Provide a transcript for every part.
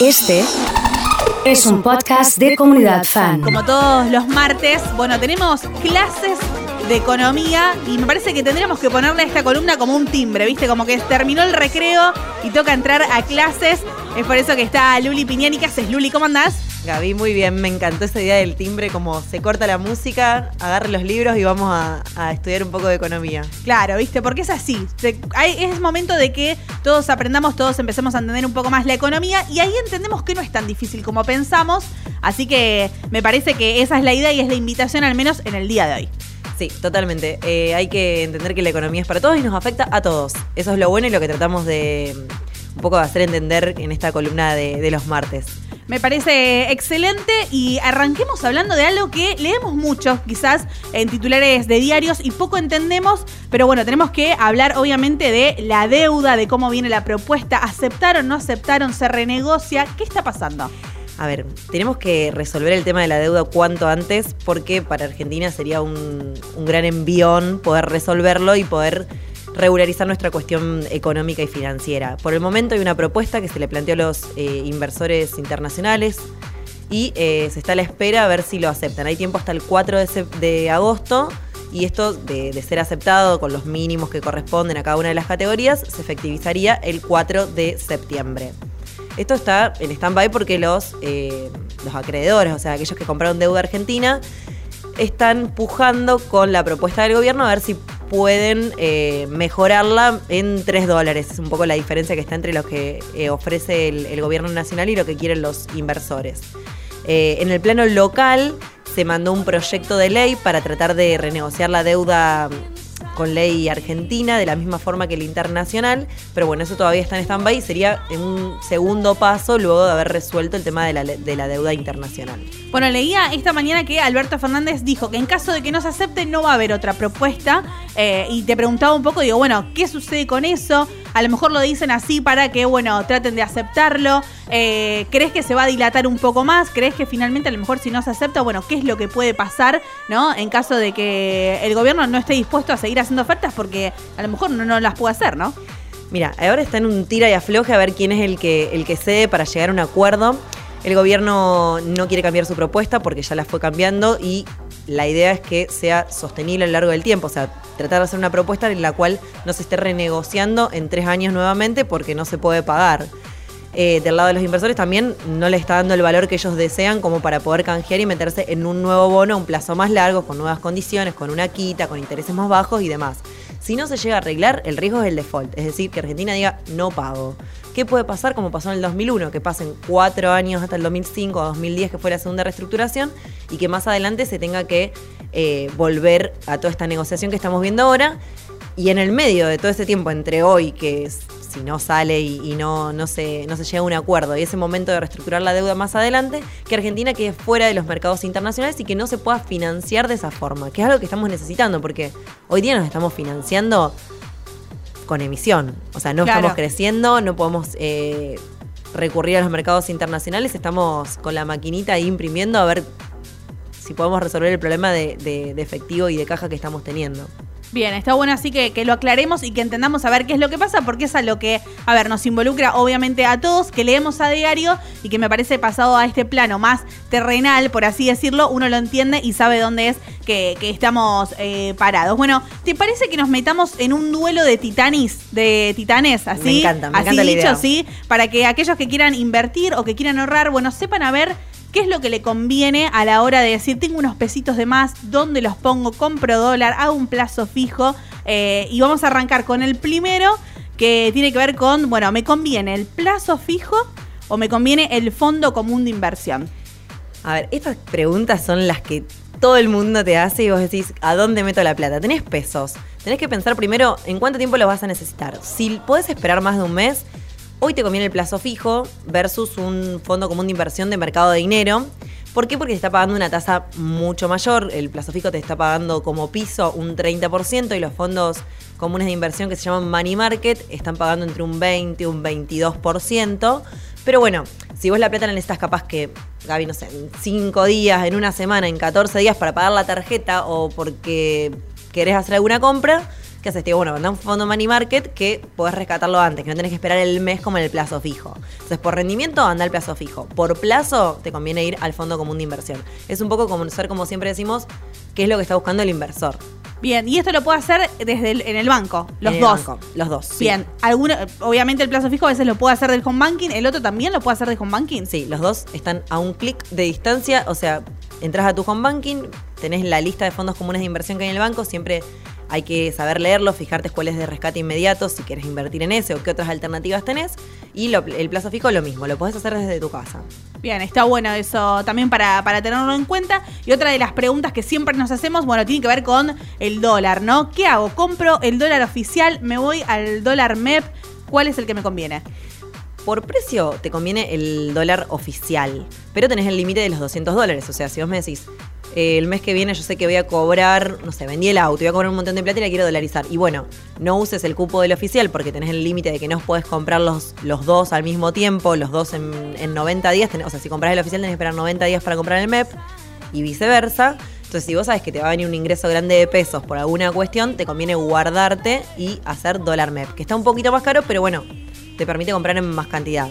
Este es un podcast de comunidad fan. Como todos los martes, bueno, tenemos clases de economía y me parece que tendríamos que ponerle a esta columna como un timbre, ¿viste? Como que terminó el recreo y toca entrar a clases. Es por eso que está Luli Piñani. ¿Qué haces, Luli? ¿Cómo andás? Gaby, muy bien, me encantó esa idea del timbre, como se corta la música, agarre los libros y vamos a, estudiar un poco de economía. Claro, viste, porque es así. es momento de que todos aprendamos, todos empecemos a entender un poco más la economía y ahí entendemos que no es tan difícil como pensamos. Así que me parece que esa es la idea y es la invitación al menos en el día de hoy. Sí, totalmente. Eh, hay que entender que la economía es para todos y nos afecta a todos. Eso es lo bueno y lo que tratamos de un poco de hacer entender en esta columna de los martes. Me parece excelente y arranquemos hablando de algo que leemos mucho, quizás en titulares de diarios y poco entendemos, pero bueno, tenemos que hablar obviamente de la deuda, de cómo viene la propuesta, aceptaron, no aceptaron, se renegocia, ¿qué está pasando? A ver, tenemos que resolver el tema de la deuda cuanto antes porque para Argentina sería un, gran envión poder resolverlo y poder regularizar nuestra cuestión económica y financiera. Por el momento hay una propuesta que se le planteó a los eh, inversores internacionales y eh, se está a la espera a ver si lo aceptan. Hay tiempo hasta el 4 de, agosto y esto de, ser aceptado con los mínimos que corresponden a cada una de las categorías se efectivizaría el 4 de septiembre. Esto está en stand-by porque los, eh, los acreedores, o sea, aquellos que compraron deuda argentina, están pujando con la propuesta del gobierno a ver si pueden eh, mejorarla en 3 dólares. Es un poco la diferencia que está entre lo que eh, ofrece el, gobierno nacional y lo que quieren los inversores. En el plano local se mandó un proyecto de ley para tratar de renegociar la deuda con ley argentina de la misma forma que el internacional, pero bueno, eso todavía está en stand-by sería en un segundo paso luego de haber resuelto el tema de la, de la deuda internacional. Bueno, leía esta mañana que Alberto Fernández dijo que en caso de que no se acepte no va a haber otra propuesta eh, y te preguntaba un poco, digo, bueno, ¿qué sucede con eso? A lo mejor lo dicen así para que, bueno, traten de aceptarlo. Eh, ¿Crees que se va a dilatar un poco más? ¿Crees que finalmente a lo mejor si no se acepta, bueno, qué es lo que puede pasar, ¿no? En caso de que el gobierno no esté dispuesto a seguir haciendo ofertas porque a lo mejor no, no las puede hacer, ¿no? Mira, ahora está en un tira y afloje a ver quién es el que, el que cede para llegar a un acuerdo. El gobierno no quiere cambiar su propuesta porque ya la fue cambiando y la idea es que sea sostenible a lo largo del tiempo, o sea, tratar de hacer una propuesta en la cual no se esté renegociando en tres años nuevamente porque no se puede pagar. Eh, del lado de los inversores también no le está dando el valor que ellos desean como para poder canjear y meterse en un nuevo bono a un plazo más largo, con nuevas condiciones, con una quita, con intereses más bajos y demás. Si no se llega a arreglar, el riesgo es el default, es decir, que Argentina diga no pago. ¿Qué puede pasar como pasó en el 2001? Que pasen cuatro años hasta el 2005 o 2010, que fue la segunda reestructuración, y que más adelante se tenga que eh, volver a toda esta negociación que estamos viendo ahora. Y en el medio de todo ese tiempo, entre hoy, que si no sale y, no, no, se, no se llega a un acuerdo, y ese momento de reestructurar la deuda más adelante, que Argentina quede fuera de los mercados internacionales y que no se pueda financiar de esa forma, que es algo que estamos necesitando, porque hoy día nos estamos financiando con emisión. O sea, no estamos creciendo, no podemos eh, recurrir a los mercados internacionales, estamos con la maquinita ahí imprimiendo a ver si podemos resolver el problema de efectivo y de caja que estamos teniendo. Bien, está bueno así que, que, lo aclaremos y que entendamos a ver qué es lo que pasa, porque es a lo que, a ver, nos involucra obviamente a todos, que leemos a diario y que me parece pasado a este plano más terrenal, por así decirlo, uno lo entiende y sabe dónde es que, estamos eh, parados. Bueno, ¿te parece que nos metamos en un duelo de titanis, de titanes, así? Me encanta, me así encanta dicho, sí, para que aquellos que quieran invertir o que quieran ahorrar, bueno, sepan a ver qué es lo que le conviene a la hora de decir, tengo unos pesitos de más, ¿dónde los pongo? Compro dólar, hago un plazo fijo. Eh, y vamos a arrancar con el primero, que tiene que ver con, bueno, ¿me conviene el plazo fijo o me conviene el fondo común de inversión? A ver, estas preguntas son las que todo el mundo te hace y vos decís, ¿a dónde meto la plata? Tenés pesos. Tenés que pensar primero en cuánto tiempo lo vas a necesitar. Si podés esperar más de un mes, Hoy te conviene el plazo fijo versus un fondo común de inversión de mercado de dinero. ¿Por qué? Porque te está pagando una tasa mucho mayor. El plazo fijo te está pagando como piso un 30% y los fondos comunes de inversión que se llaman money market están pagando entre un 20 y un 22%. Pero bueno, si vos la plata la necesitas capaz que, Gaby, no sé, en 5 días, en una semana, en 14 días para pagar la tarjeta o porque querés hacer alguna compra, ¿Qué haces? Te digo, bueno, mandá un fondo money market que podés rescatarlo antes, que no tenés que esperar el mes como en el plazo fijo. Entonces, por rendimiento, anda al plazo fijo. Por plazo, te conviene ir al fondo común de inversión. Es un poco como ser, como siempre decimos, qué es lo que está buscando el inversor. Bien, y esto lo puede hacer desde el- en el banco, los En el dos. banco, los dos. sí. Bien, alguno, obviamente el plazo fijo a veces lo puede hacer del home banking, el otro también lo puede hacer del home banking. Sí, los dos están a un clic de distancia, o sea, entras a tu home banking, tenés la lista de fondos comunes de inversión que hay en el banco, siempre hay que saber leerlo, fijarte cuál es de rescate inmediato, si quieres invertir en ese o qué otras alternativas tenés. Y lo- el plazo fijo lo mismo, lo podés hacer desde tu casa. Bien, está bueno eso también para, para tenerlo en cuenta. Y otra de las preguntas que siempre nos hacemos, bueno, tiene que ver con el dólar, ¿no? ¿Qué hago? ¿Compro el dólar oficial? ¿Me voy al dólar MEP? ¿Cuál es el que me conviene? Por precio te conviene el dólar oficial, pero tenés el límite de los 200 dólares. O sea, si vos me decís, el mes que viene yo sé que voy a cobrar, no sé, vendí el auto, voy a cobrar un montón de plata y la quiero dolarizar. Y bueno, no uses el cupo del oficial porque tenés el límite de que no puedes comprar los, los dos al mismo tiempo, los dos en, en 90 días. O sea, si compras el oficial tenés que esperar 90 días para comprar el MEP y viceversa. Entonces, si vos sabes que te va a venir un ingreso grande de pesos por alguna cuestión, te conviene guardarte y hacer dólar MEP, que está un poquito más caro, pero bueno, te permite comprar en más cantidad.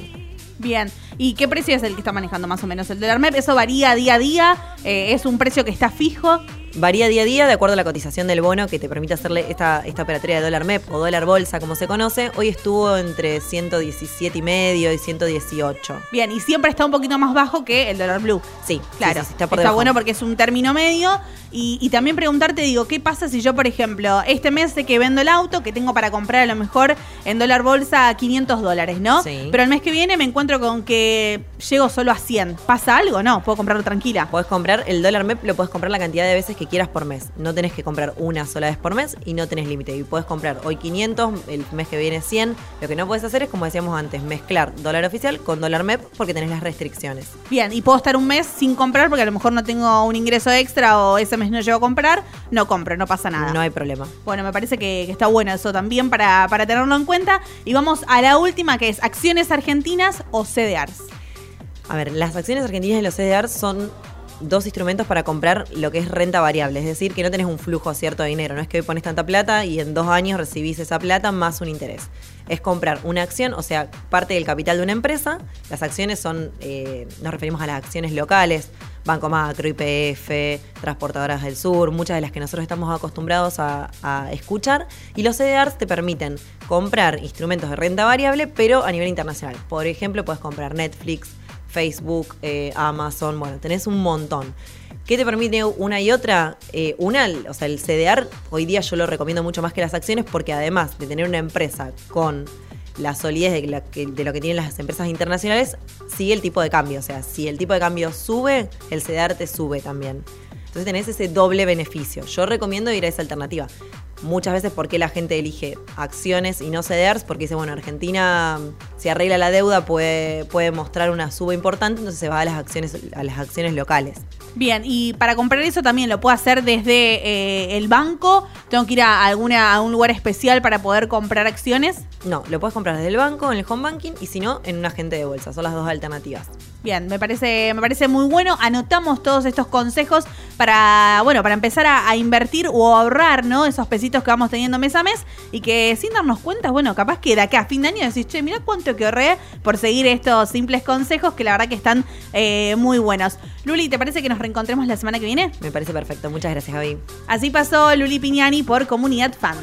Bien, ¿y qué precio es el que está manejando más o menos el dólar MEP? ¿Eso varía día a día? Eh, ¿Es un precio que está fijo? Varía día a día de acuerdo a la cotización del bono que te permite hacerle esta, esta operatoria de dólar MEP o dólar bolsa, como se conoce. Hoy estuvo entre 117 y medio y 118. Bien, y siempre está un poquito más bajo que el dólar blue. Sí, Claro, sí, sí, sí, está, por bueno porque es un término medio. Y, y también preguntarte, digo, ¿qué pasa si yo, por ejemplo, este mes sé que vendo el auto, que tengo para comprar a lo mejor en dólar bolsa 500 dólares, ¿no? Sí. Pero el mes que viene me encuentro con que llego solo a 100. ¿Pasa algo? No, puedo comprarlo tranquila. Podés comprar el dólar MEP, lo podés comprar la cantidad de veces que quieras por mes. No tenés que comprar una sola vez por mes y no tenés límite. Y podés comprar hoy 500, el mes que viene 100. Lo que no podés hacer es, como decíamos antes, mezclar dólar oficial con dólar MEP porque tenés las restricciones. Bien, y puedo estar un mes sin comprar porque a lo mejor no tengo un ingreso extra o ese mes no llego a comprar. No compro, no pasa nada. No hay problema. Bueno, me parece que, que está bueno eso también para, para tenerlo en cuenta. Y vamos a la última, que es acciones argentinas o CDRs. A ver, las acciones argentinas y los CDR son dos instrumentos para comprar lo que es renta variable, es decir, que no tenés un flujo cierto de dinero, no es que hoy pones tanta plata y en dos años recibís esa plata más un interés. Es comprar una acción, o sea, parte del capital de una empresa. Las acciones son, eh, nos referimos a las acciones locales, Banco Macro, IPF, Transportadoras del Sur, muchas de las que nosotros estamos acostumbrados a, escuchar. Y los CDRs te permiten comprar instrumentos de renta variable, pero a nivel internacional. Por ejemplo, puedes comprar Netflix, Facebook, eh, Amazon, bueno, tenés un montón. ¿Qué te permite una y otra? Eh, una, o sea, el CDR, hoy día yo lo recomiendo mucho más que las acciones porque además de tener una empresa con la solidez de, la de lo que tienen las empresas internacionales, sigue el tipo de cambio. O sea, si el tipo de cambio sube, el CDR te sube también. Entonces tenés ese doble beneficio. Yo recomiendo ir a esa alternativa. Muchas veces, ¿por qué la gente elige acciones y no CDRs? Porque dice, bueno, Argentina, si arregla la deuda, puede, puede mostrar una suba importante, entonces se va a las acciones, a las acciones locales. Bien, y para comprar eso también lo puedo hacer desde eh, el banco. Tengo que ir a, alguna, a un lugar especial para poder comprar acciones. No, lo puedes comprar desde el banco, en el home banking, y si no, en un agente de bolsa. Son las dos alternativas. Bien, me parece, me parece muy bueno. Anotamos todos estos consejos para, bueno, para empezar a, a invertir o ahorrar, ¿no? Esos pesitos que vamos teniendo mes a mes y que sin darnos cuenta, bueno, capaz que de acá a fin de año decís, che, mira cuánto que ahorré por seguir estos simples consejos que la verdad que están eh, muy buenos. Luli, ¿te parece que nos reencontremos la semana que viene? Me parece perfecto. Muchas gracias, Javi. Así pasó Luli Piñani por Comunidad Fan.